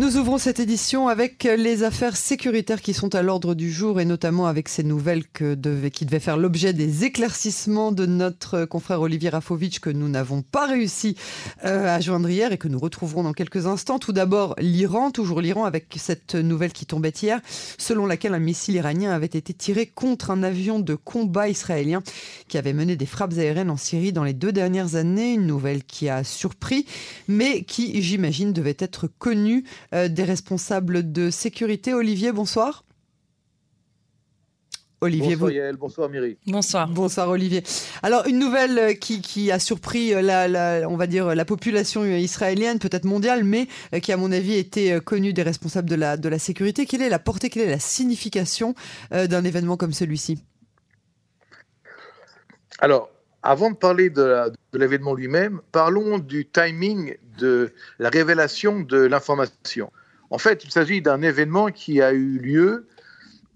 Nous ouvrons cette édition avec les affaires sécuritaires qui sont à l'ordre du jour et notamment avec ces nouvelles que devait, qui devaient faire l'objet des éclaircissements de notre confrère Olivier Rafovitch que nous n'avons pas réussi euh, à joindre hier et que nous retrouverons dans quelques instants. Tout d'abord, l'Iran, toujours l'Iran avec cette nouvelle qui tombait hier, selon laquelle un missile iranien avait été tiré contre un avion de combat israélien qui avait mené des frappes aériennes en Syrie dans les deux dernières années. Une nouvelle qui a surpris, mais qui, j'imagine, devait être connue des responsables de sécurité. Olivier, bonsoir. Olivier, bonsoir Yael, bonsoir Myri. Bonsoir. Bonsoir Olivier. Alors une nouvelle euh, qui, qui a surpris euh, la, on va dire la population israélienne, peut-être mondiale, mais qui à mon avis était connue des responsables de la, de la sécurité. Quelle est la portée, quelle est la signification d'un événement comme celui-ci? Alors, avant de parler de l'événement lui-même, parlons du timing de la révélation de l'information. En fait, il s'agit d'un événement qui a eu lieu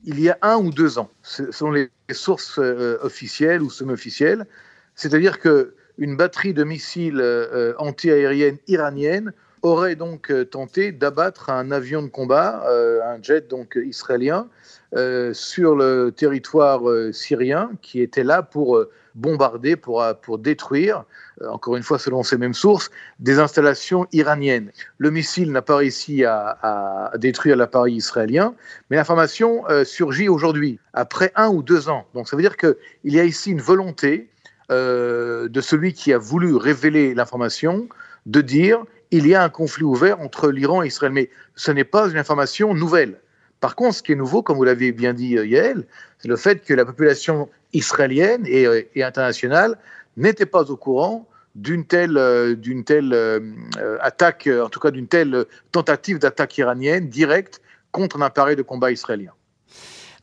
il y a un ou deux ans. Ce sont les sources euh, officielles ou semi-officielles. C'est-à-dire qu'une batterie de missiles euh, anti-aériennes iraniennes aurait donc euh, tenté d'abattre un avion de combat, un jet donc israélien, sur le territoire syrien qui était là pour bombarder, pour, détruire, euh, encore une fois selon ces mêmes sources, des installations iraniennes. Le missile n'a pas réussi à, détruire l'appareil israélien, mais l'information euh, surgit aujourd'hui, après un ou deux ans. Donc ça veut dire qu'il y a ici une volonté euh, de celui qui a voulu révéler l'information de dire il y a un conflit ouvert entre l'Iran et Israël. Mais ce n'est pas une information nouvelle. Par contre, ce qui est nouveau, comme vous l'avez bien dit, Yael, c'est le fait que la population israélienne euh, et, internationale n'était pas au courant d'une telle, euh, d'une telle euh, attaque, en tout cas d'une telle tentative d'attaque iranienne directe contre un appareil de combat israélien.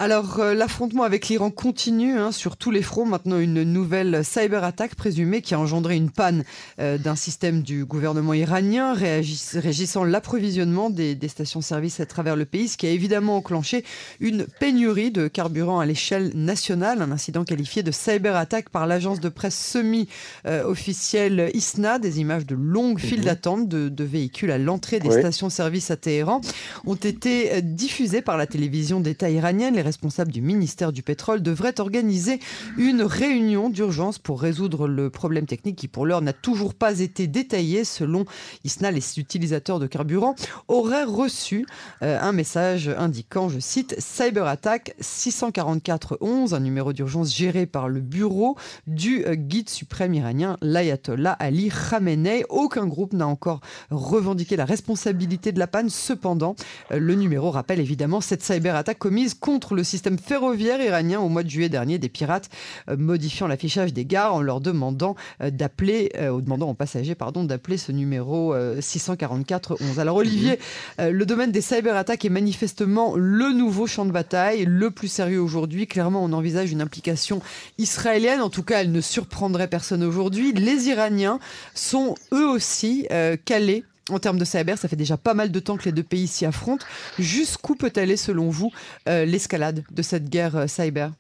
Alors, euh, l'affrontement avec l'Iran continue hein, sur tous les fronts. Maintenant, une nouvelle cyberattaque présumée qui a engendré une panne euh, d'un système du gouvernement iranien régissant l'approvisionnement des, stations-service à travers le pays, ce qui a évidemment enclenché une pénurie de carburant à l'échelle nationale. Un incident qualifié de cyberattaque par l'agence de presse semi-officielle ISNA. Des images de longues files mhm. d'attente de, véhicules à l'entrée des stations-service à Téhéran ont été euh, diffusées par la télévision d'État iranienne. Les responsable du ministère du Pétrole devrait organiser une réunion d'urgence pour résoudre le problème technique qui, pour l'heure, n'a toujours pas été détaillé. Selon ISNA, les utilisateurs de carburant auraient reçu euh, un message indiquant, je cite, Cyberattack 644-11, un numéro d'urgence géré par le bureau du euh, guide suprême iranien, l'ayatollah Ali Khamenei. Aucun groupe n'a encore revendiqué la responsabilité de la panne. Cependant, euh, le numéro rappelle évidemment cette cyberattaque commise contre le le système ferroviaire iranien au mois de juillet dernier des pirates euh, modifiant l'affichage des gares en leur demandant euh, d'appeler, euh, demandant aux passagers pardon, d'appeler ce numéro 644 11. Alors Olivier, le domaine des cyberattaques est manifestement le nouveau champ de bataille, le plus sérieux aujourd'hui. Clairement, on envisage une implication israélienne. En tout cas, elle ne surprendrait personne aujourd'hui. Les Iraniens sont eux aussi calés en termes de cyber, ça fait déjà pas mal de temps que les deux pays s'y affrontent. Jusqu'où peut aller, selon vous, euh, l'escalade de cette guerre euh, cyber?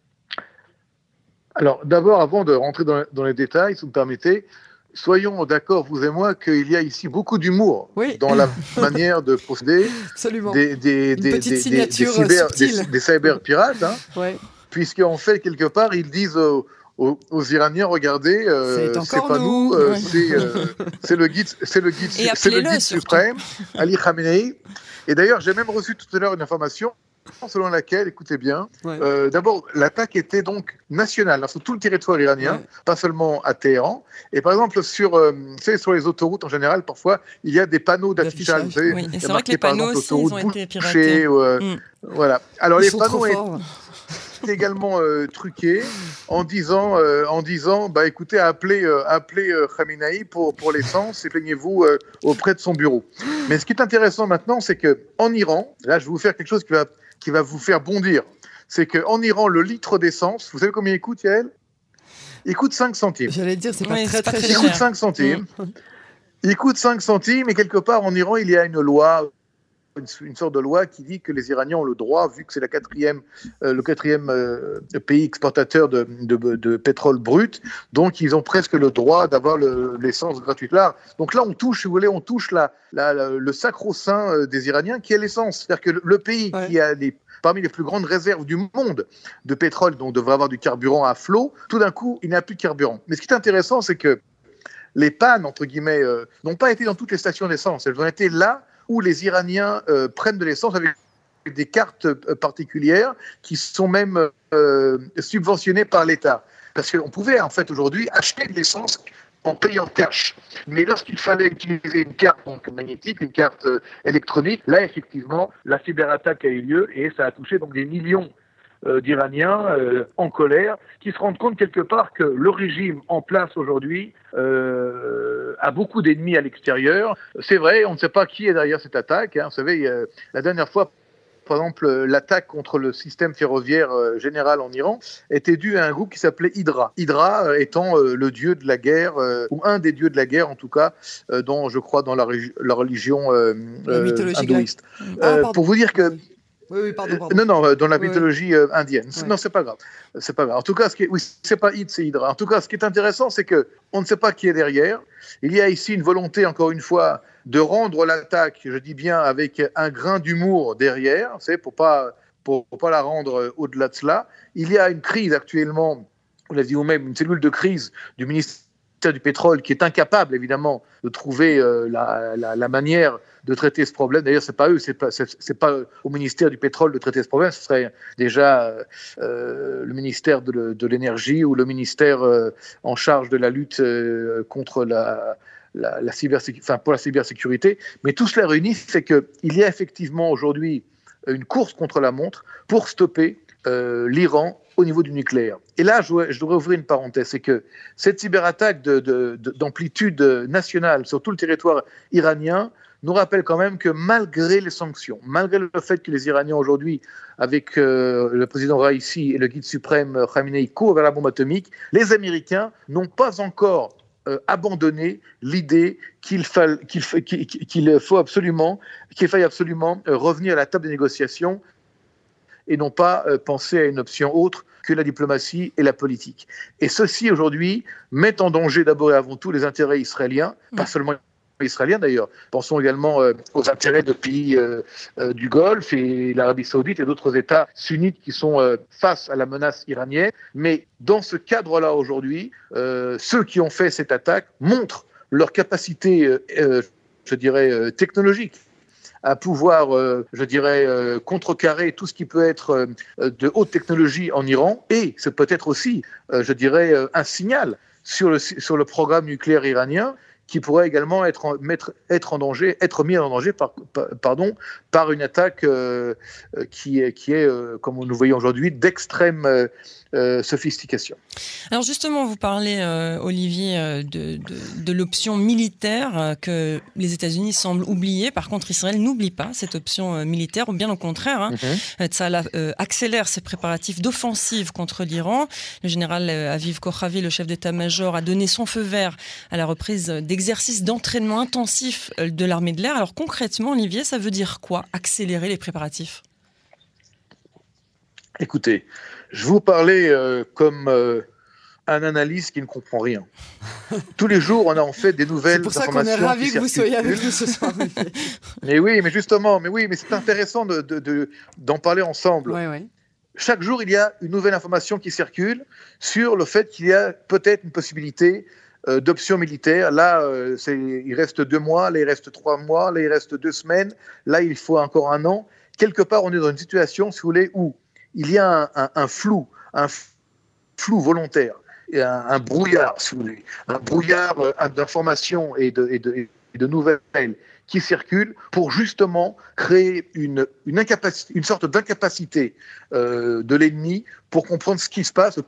Alors, d'abord, avant de rentrer dans, les détails, si vous me permettez, soyons d'accord, vous et moi, qu'il y a ici beaucoup d'humour dans la manière de procéder Absolument. des, des, des, des, cyber, des, cyber, pirates, hein, puisqu'en fait, quelque part, ils disent aux, Iraniens, regardez, euh, c'est pas nous, euh, euh, c'est le guide, c'est le guide, c'est le guide suprême, Ali Khamenei. Et d'ailleurs, j'ai même reçu tout à l'heure une information selon laquelle, écoutez bien, d'abord, l'attaque était donc nationale, hein, sur tout le territoire iranien, pas seulement à Téhéran. Et par exemple, sur, sur les autoroutes en général, parfois, il y a des panneaux d'affichage. Oui, c'est vrai que les panneaux aussi, ils ont été piratés. Mm. Voilà. Alors, les panneaux également euh, truqué en disant, euh, en disant bah, écoutez, appelez, euh, appelez Khamenei pour, pour l'essence et plaignez-vous auprès de son bureau. Mais ce qui est intéressant maintenant, c'est qu'en Iran, là, je vais vous faire quelque chose qui va, qui va vous faire bondir. C'est qu'en Iran, le litre d'essence, vous savez combien il coûte, Yael? Il coûte 5 centimes. J'allais dire, c'est pas très, très, cher. Il coûte 5 centimes. Mm. Il coûte 5 centimes et quelque part en Iran, il y a une loi une, sorte de loi qui dit que les Iraniens ont le droit, vu que c'est quatrième, euh, le quatrième euh, pays exportateur de, de, pétrole brut, donc ils ont presque le droit d'avoir l'essence gratuite. Là, donc là, on touche, si vous voulez, on touche la, le sacro-saint euh, des Iraniens, qui est l'essence. C'est-à-dire que le pays qui a les parmi les plus grandes réserves du monde de pétrole, donc devrait avoir du carburant à flot, tout d'un coup, il n'a plus de carburant. Mais ce qui est intéressant, c'est que les pannes, entre guillemets, n'ont pas été dans toutes les stations d'essence. Elles ont été là où les Iraniens euh, prennent de l'essence avec des cartes euh, particulières qui sont même euh, subventionnées par l'État. Parce qu'on pouvait en fait aujourd'hui acheter de l'essence en payant cash. Mais lorsqu'il fallait utiliser une carte magnétique, une carte électronique, là effectivement, la cyberattaque a eu lieu et ça a touché des millions d'Iraniens en colère qui se rendent compte quelque part que le régime en place aujourd'hui euh, a beaucoup d'ennemis à l'extérieur. C'est vrai, on ne sait pas qui est derrière cette attaque. Hein. Vous savez, la dernière fois, par exemple, l'attaque contre le système ferroviaire euh, général en Iran était due à un groupe qui s'appelait Hydra. Hydra euh, étant le dieu de la guerre, ou un des dieux de la guerre en tout cas, dont je crois dans la, religion hindouiste. Ah, pour vous dire que oui, oui, pardon, Non, non, dans la mythologie indienne. Non, c'est pas grave. C'est pas grave. En tout cas, ce qui est... oui, c'est pas Hyd, c'est Hydra. En tout cas, ce qui est intéressant, c'est que on ne sait pas qui est derrière. Il y a ici une volonté, encore une fois, de rendre l'attaque, je dis bien, avec un grain d'humour derrière, c'est pour pas pour, pas la rendre au-delà de cela. Il y a une crise actuellement, vous l'avez dit vous-même, une cellule de crise du ministère du pétrole qui est incapable évidemment de trouver euh, la, manière de traiter ce problème. D'ailleurs, c'est pas eux, c'est pas c'est au ministère du pétrole de traiter ce problème. Ce serait déjà euh, le ministère de, l'énergie ou le ministère euh, en charge de la lutte contre la la, enfin, pour la cybersécurité. Mais tout cela réuni fait qu'il y a effectivement aujourd'hui une course contre la montre pour stopper l'Iran au niveau du nucléaire. Et là, je, devrais ouvrir une parenthèse, c'est que cette cyberattaque d'amplitude de, nationale sur tout le territoire iranien nous rappelle quand même que malgré les sanctions, malgré le fait que les Iraniens aujourd'hui, avec euh, le président Raisi et le guide suprême Khamenei, courent vers la bombe atomique, les Américains n'ont pas encore euh, abandonné l'idée qu'il faut absolument, qu'il faille absolument euh, revenir à la table des négociations et non pas penser à une option autre que la diplomatie et la politique. Et ceci, aujourd'hui, met en danger d'abord et avant tout les intérêts israéliens, pas seulement israéliens d'ailleurs. Pensons également euh, aux intérêts de pays euh, euh, du Golfe et l'Arabie saoudite et d'autres États sunnites qui sont face à la menace iranienne. Mais dans ce cadre-là, aujourd'hui, ceux qui ont fait cette attaque montrent leur capacité, je dirais, technologique à pouvoir, euh, je dirais, euh, contrecarrer tout ce qui peut être euh, de haute technologie en Iran. Et c'est peut-être aussi, je dirais, un signal sur le, sur le programme nucléaire iranien qui pourrait également être en, mettre, être en danger, être mis en danger par, pardon, par une attaque qui est, qui est comme nous voyons aujourd'hui, d'extrême euh, sophistication. Alors justement, vous parlez, euh, Olivier, euh, de, de, l'option militaire que les États-Unis semblent oublier. Par contre, Israël n'oublie pas cette option militaire, ou bien au contraire. Hein, mhm. accélère ses préparatifs d'offensive contre l'Iran. Le général Aviv Kochavi, le chef d'état-major, a donné son feu vert à la reprise d'exercices d'entraînement intensif de l'armée de l'air. Alors concrètement, Olivier, ça veut dire quoi Accélérer les préparatifs? Écoutez, je vous parlais euh, comme euh, un analyste qui ne comprend rien. Tous les jours, on a en fait des nouvelles informations. C'est pour ça qu'on est ravis que vous soyez avec nous ce soir. mais oui, mais justement, mais oui, mais c'est intéressant d'en de, d'en parler ensemble. Chaque jour, il y a une nouvelle information qui circule sur le fait qu'il y a peut-être une possibilité euh, d'option militaire. Là, il reste deux mois, là, il reste trois mois, là, il reste deux semaines, là, il faut encore un an. Quelque part, on est dans une situation, si vous voulez, où il y a un, flou, un flou volontaire, et un, brouillard, si vous voulez, un brouillard euh, d'informations et de, de, nouvelles qui circulent pour justement créer une, une, une sorte d'incapacité euh, de l'ennemi pour comprendre ce qui se passe,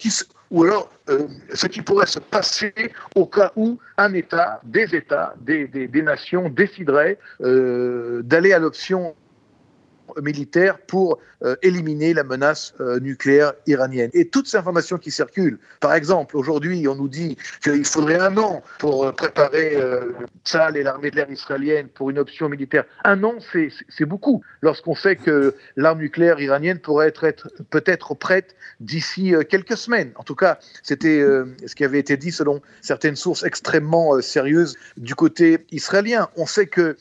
ou alors euh, ce qui pourrait se passer au cas où un État, des États, des, des, nations décideraient d'aller à l'option militaire pour euh, éliminer la menace euh, nucléaire iranienne. Et toutes ces informations qui circulent, par exemple, aujourd'hui, on nous dit qu'il faudrait un an pour préparer euh, et l'armée de l'air israélienne pour une option militaire. Un an, c'est beaucoup, lorsqu'on sait que l'arme nucléaire iranienne pourrait être, être peut-être prête d'ici quelques semaines. En tout cas, c'était ce qui avait été dit selon certaines sources extrêmement sérieuses du côté israélien. On sait que euh,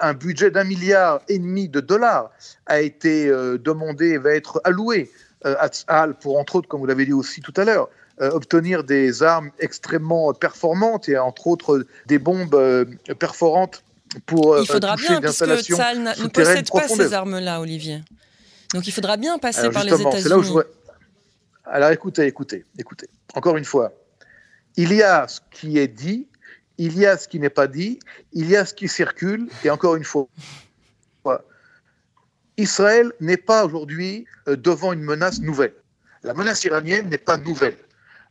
un budget d'un milliard et demi de dollars a été euh, demandé et va être alloué euh, à Tzal pour, entre autres, comme vous l'avez dit aussi tout à l'heure, obtenir des armes extrêmement performantes et entre autres des bombes perforantes pour il faudra bien, puisque Tzal ne possède pas ces armes-là, Olivier. Donc il faudra bien passer par les États-Unis. Alors écoutez, écoutez, écoutez. Encore une fois, il y a ce qui est dit il y a ce qui n'est pas dit, il y a ce qui circule, et encore une fois, Israël n'est pas aujourd'hui euh, devant une menace nouvelle. La menace iranienne n'est pas nouvelle.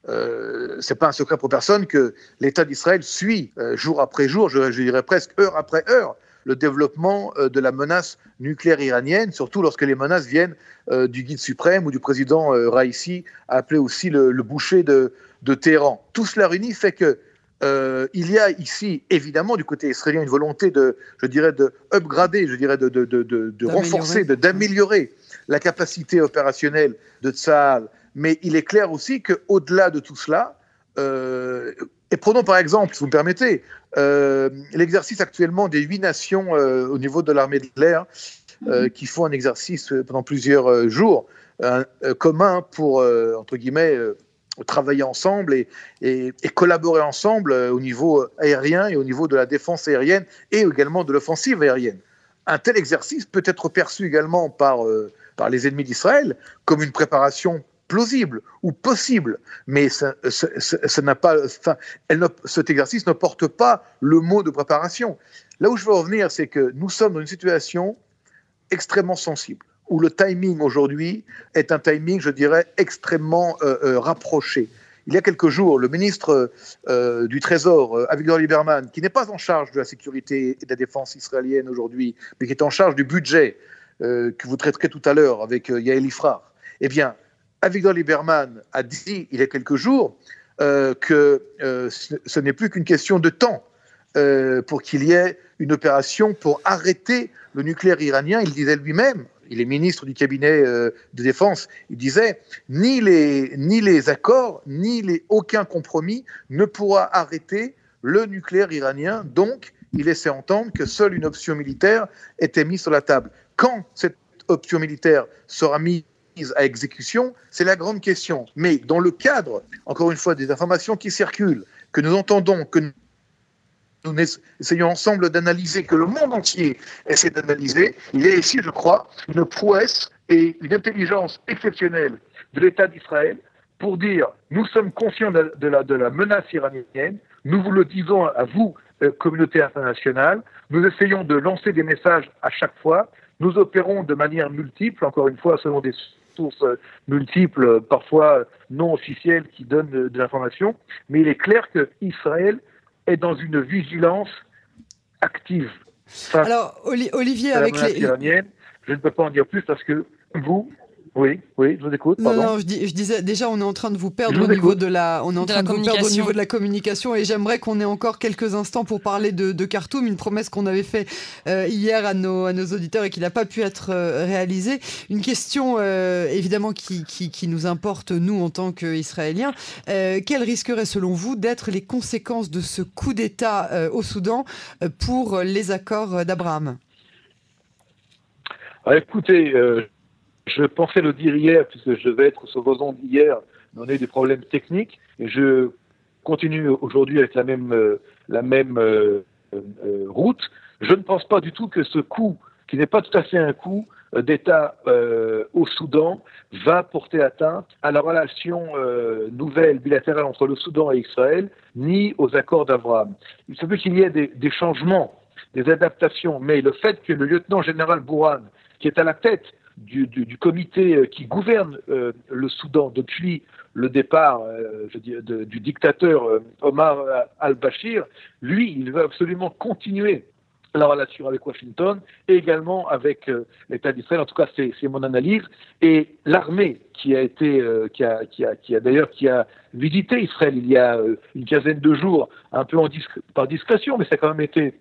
Euh, Ce n'est pas un secret pour personne que l'État d'Israël suit euh, jour après jour, je, dirais presque heure après heure, le développement de la menace nucléaire iranienne, surtout lorsque les menaces viennent du guide suprême ou du président Raisi, appelé aussi le, boucher de, de Téhéran. Tout cela réuni fait que euh, il y a ici, évidemment, du côté israélien, une volonté de, je dirais, de upgrader, je dirais, de, de, de, de renforcer, d'améliorer la capacité opérationnelle de Tsahal. Mais il est clair aussi qu'au-delà de tout cela, euh, et prenons par exemple, si vous me permettez, euh, l'exercice actuellement des huit nations au niveau de l'armée de l'air, mhm. qui font un exercice pendant plusieurs jours commun pour, entre guillemets, travailler ensemble et, collaborer ensemble euh, au niveau aérien et au niveau de la défense aérienne et également de l'offensive aérienne. Un tel exercice peut être perçu également par, euh, par les ennemis d'Israël comme une préparation plausible ou possible, mais ça, pas, elle cet exercice ne porte pas le mot de préparation. Là où je veux revenir, c'est que nous sommes dans une situation extrêmement sensible où le timing aujourd'hui est un timing, je dirais, extrêmement euh, euh, rapproché. Il y a quelques jours, le ministre euh, du Trésor, Avigdor Lieberman, qui n'est pas en charge de la sécurité et de la défense israélienne aujourd'hui, mais qui est en charge du budget que vous traiterez tout à l'heure avec Yael Ifrar, eh bien, Avigdor Lieberman a dit il y a quelques jours que ce n'est plus qu'une question de temps pour qu'il y ait une opération pour arrêter le nucléaire iranien. Il disait lui-même, il est ministre du cabinet euh, de défense, il disait ni les, ni accords, ni aucun compromis ne pourra arrêter le nucléaire iranien. Donc, il laissait entendre que seule une option militaire était mise sur la table. Quand cette option militaire sera mise à exécution, c'est la grande question. Mais dans le cadre, encore une fois, des informations qui circulent, que nous entendons, que nous essayons ensemble d'analyser, que le monde entier essaie d'analyser, il y a ici, je crois, une prouesse et une intelligence exceptionnelle de l'État d'Israël pour dire nous sommes conscients de la, de la, menace iranienne, nous vous le disons à vous, euh, communauté internationale, nous essayons de lancer des messages à chaque fois, nous opérons de manière multiple, encore une fois selon des sources euh, multiples, parfois non officielles, qui donnent de l'information, mais il est clair que Israël est dans une vigilance active. Alors, Olivier, avec les... je ne peux pas en dire plus parce que vous, oui, oui, je vous écoute. Non, non, je, disais déjà, on est en train de vous perdre au niveau de la, on est en train de, vous perdre au niveau de la communication, et j'aimerais qu'on ait encore quelques instants pour parler de, de Khartoum, une promesse qu'on avait fait euh, hier à nos, à nos auditeurs et qui n'a pas pu être euh, réalisée. Une question euh, évidemment qui, qui, qui, nous importe nous en tant qu'Israéliens. quelles risqueraient selon vous d'être les conséquences de ce coup d'État au Soudan pour les accords d'Abraham? Ah, Écoutez je pensais le dire hier, puisque je vais être sur vos ondes hier, mais on a eu des problèmes techniques, et je continue aujourd'hui avec la même, euh, la même euh, euh, route. Je ne pense pas du tout que ce coup, qui n'est pas tout à fait un coup d'État au Soudan, va porter atteinte à la relation nouvelle bilatérale entre le Soudan et Israël, ni aux accords d'Abraham. Il se peut qu'il y ait des, des changements, des adaptations, mais le fait que le lieutenant général Bourhan, qui est à la tête du, comité euh, qui gouverne euh, le Soudan depuis le départ euh, je du dictateur Omar al-Bashir, lui, il veut absolument continuer la relation avec Washington et également avec l'État d'Israël. En tout cas, c'est mon analyse. Et l'armée qui a été, qui a, qui a, d'ailleurs, qui a visité Israël il y a une quinzaine de jours, un peu en par discrétion, mais ça a quand même été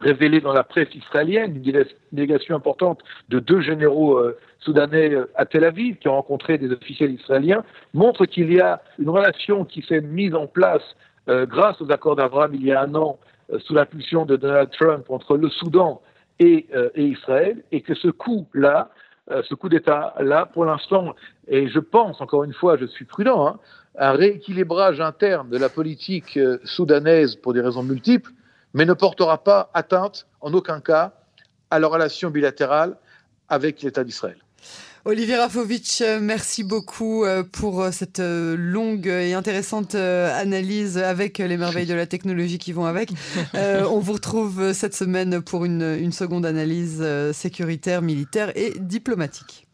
révélé dans la presse israélienne, une délégation importante de deux généraux soudanais à Tel Aviv qui ont rencontré des officiels israéliens, montre qu'il y a une relation qui s'est mise en place grâce aux accords d'Abraham il y a un an euh, sous l'impulsion de Donald Trump entre le Soudan et, euh, Israël, et que ce coup-là, euh, ce coup d'État-là, pour l'instant, et je pense, encore une fois, je suis prudent, hein, un rééquilibrage interne de la politique soudanaise pour des raisons multiples, mais ne portera pas atteinte, en aucun cas, à la relation bilatérale avec l'État d'Israël. Olivier Rafovitch, euh, merci beaucoup euh, pour euh, cette longue et intéressante analyse avec les merveilles de la technologie qui vont avec. on vous retrouve cette semaine pour une, une seconde analyse sécuritaire, militaire et diplomatique.